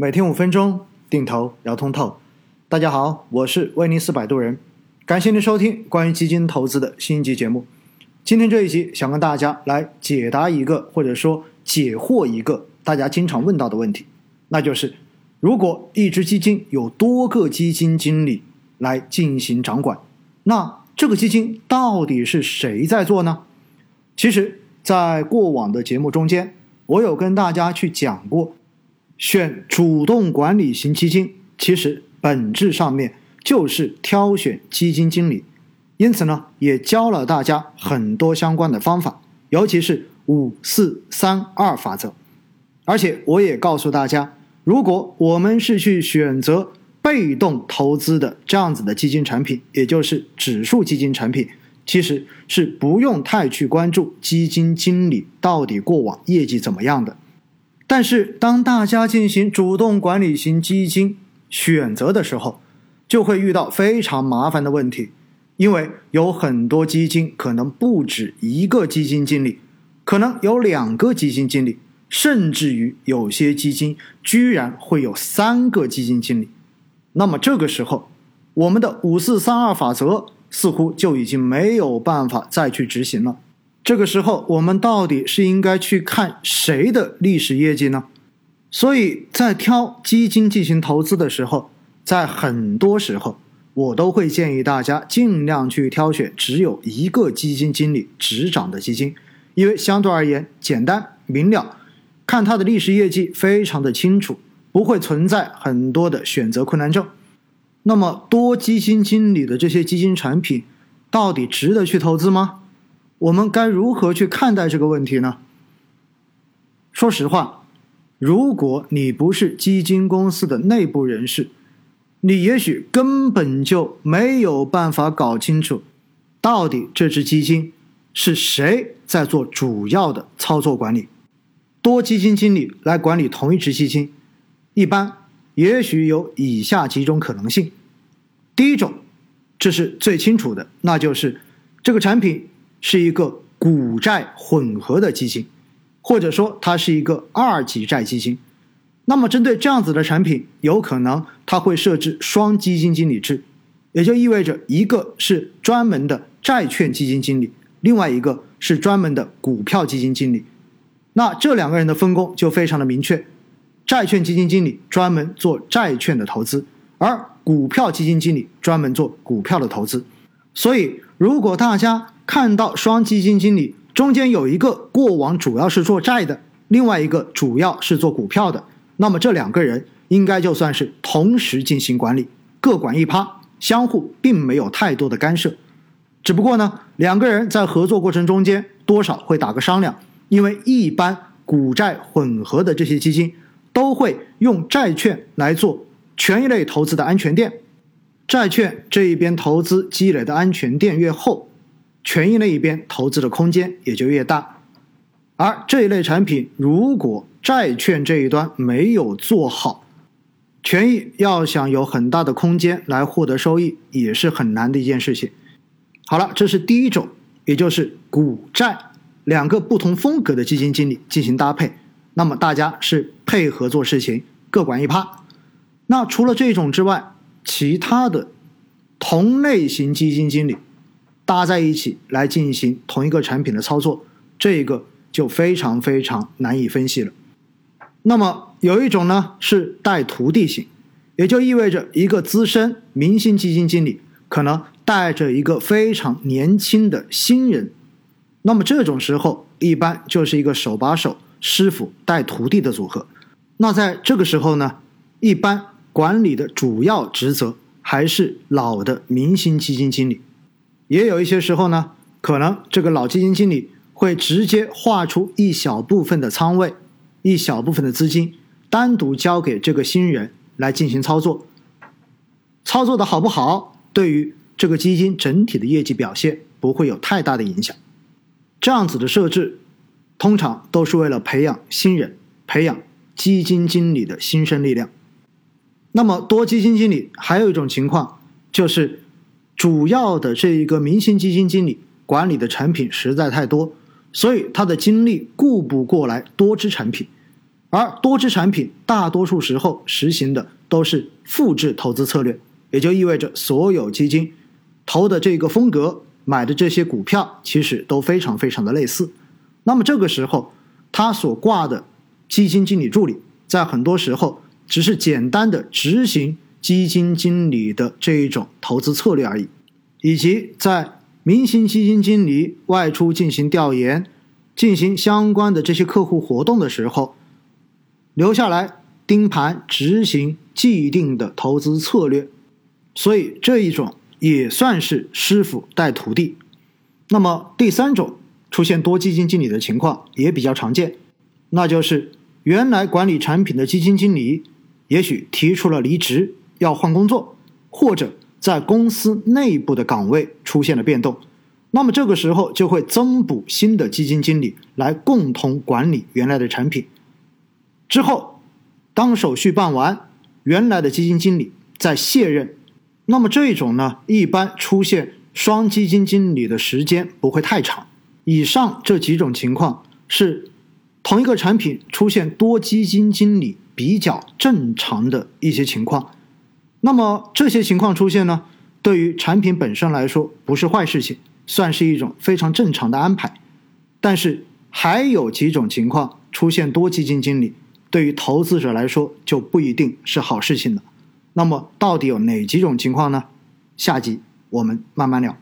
每天五分钟，定投聊通透。大家好，我是威尼斯摆渡人，感谢您收听关于基金投资的新一集节目。今天这一集想跟大家来解答一个，或者说解惑一个大家经常问到的问题，那就是如果一只基金有多个基金经理来进行掌管，那这个基金到底是谁在做呢？其实，在过往的节目中间，我有跟大家去讲过，选主动管理型基金，其实本质上面就是挑选基金经理。因此呢，也教了大家很多相关的方法，尤其是五四三二法则。而且我也告诉大家，如果我们是去选择被动投资的这样子的基金产品，也就是指数基金产品，其实是不用太去关注基金经理到底过往业绩怎么样的。但是当大家进行主动管理型基金选择的时候，就会遇到非常麻烦的问题。因为有很多基金可能不止一个基金经理，可能有两个基金经理，甚至于有些基金居然会有三个基金经理。那么这个时候，我们的五四三二法则似乎就已经没有办法再去执行了。这个时候，我们到底是应该去看谁的历史业绩呢？所以在挑基金进行投资的时候，在很多时候。我都会建议大家尽量去挑选只有一个基金经理执掌的基金，因为相对而言简单明了，看它的历史业绩非常的清楚，不会存在很多的选择困难症。那么多基金经理的这些基金产品，到底值得去投资吗？我们该如何去看待这个问题呢？说实话，如果你不是基金公司的内部人士，你也许根本就没有办法搞清楚，到底这只基金是谁在做主要的操作管理。多基金经理来管理同一只基金，一般也许有以下几种可能性：第一种，这是最清楚的，那就是这个产品是一个股债混合的基金，或者说它是一个二级债基金。那么，针对这样子的产品，有可能它会设置双基金经理制，也就意味着一个是专门的债券基金经理，另外一个是专门的股票基金经理。那这两个人的分工就非常的明确，债券基金经理专门做债券的投资，而股票基金经理专门做股票的投资。所以，如果大家看到双基金经理中间有一个过往主要是做债的，另外一个主要是做股票的。那么这两个人应该就算是同时进行管理，各管一趴，相互并没有太多的干涉。只不过呢，两个人在合作过程中间多少会打个商量，因为一般股债混合的这些基金都会用债券来做权益类投资的安全垫，债券这一边投资积累的安全垫越厚，权益那一边投资的空间也就越大。而这一类产品如果债券这一端没有做好，权益要想有很大的空间来获得收益，也是很难的一件事情。好了，这是第一种，也就是股债两个不同风格的基金经理进行搭配，那么大家是配合做事情，各管一趴。那除了这种之外，其他的同类型基金经理搭在一起来进行同一个产品的操作，这个就非常非常难以分析了。那么有一种呢是带徒弟型，也就意味着一个资深明星基金经理可能带着一个非常年轻的新人，那么这种时候一般就是一个手把手师傅带徒弟的组合。那在这个时候呢，一般管理的主要职责还是老的明星基金经理，也有一些时候呢，可能这个老基金经理会直接划出一小部分的仓位。一小部分的资金单独交给这个新人来进行操作，操作的好不好，对于这个基金整体的业绩表现不会有太大的影响。这样子的设置，通常都是为了培养新人，培养基金经理的新生力量。那么多基金经理还有一种情况，就是主要的这一个明星基金经理管理的产品实在太多。所以他的精力顾不过来多支产品，而多只产品大多数时候实行的都是复制投资策略，也就意味着所有基金投的这个风格、买的这些股票其实都非常非常的类似。那么这个时候，他所挂的基金经理助理，在很多时候只是简单的执行基金经理的这一种投资策略而已，以及在明星基金经理外出进行调研、进行相关的这些客户活动的时候。留下来盯盘执行既定的投资策略，所以这一种也算是师傅带徒弟。那么第三种出现多基金经理的情况也比较常见，那就是原来管理产品的基金经理也许提出了离职，要换工作，或者在公司内部的岗位出现了变动，那么这个时候就会增补新的基金经理来共同管理原来的产品。之后，当手续办完，原来的基金经理再卸任，那么这种呢，一般出现双基金经理的时间不会太长。以上这几种情况是同一个产品出现多基金经理比较正常的一些情况。那么这些情况出现呢，对于产品本身来说不是坏事情，算是一种非常正常的安排。但是还有几种情况出现多基金经理。对于投资者来说就不一定是好事情了。那么到底有哪几种情况呢？下集我们慢慢聊。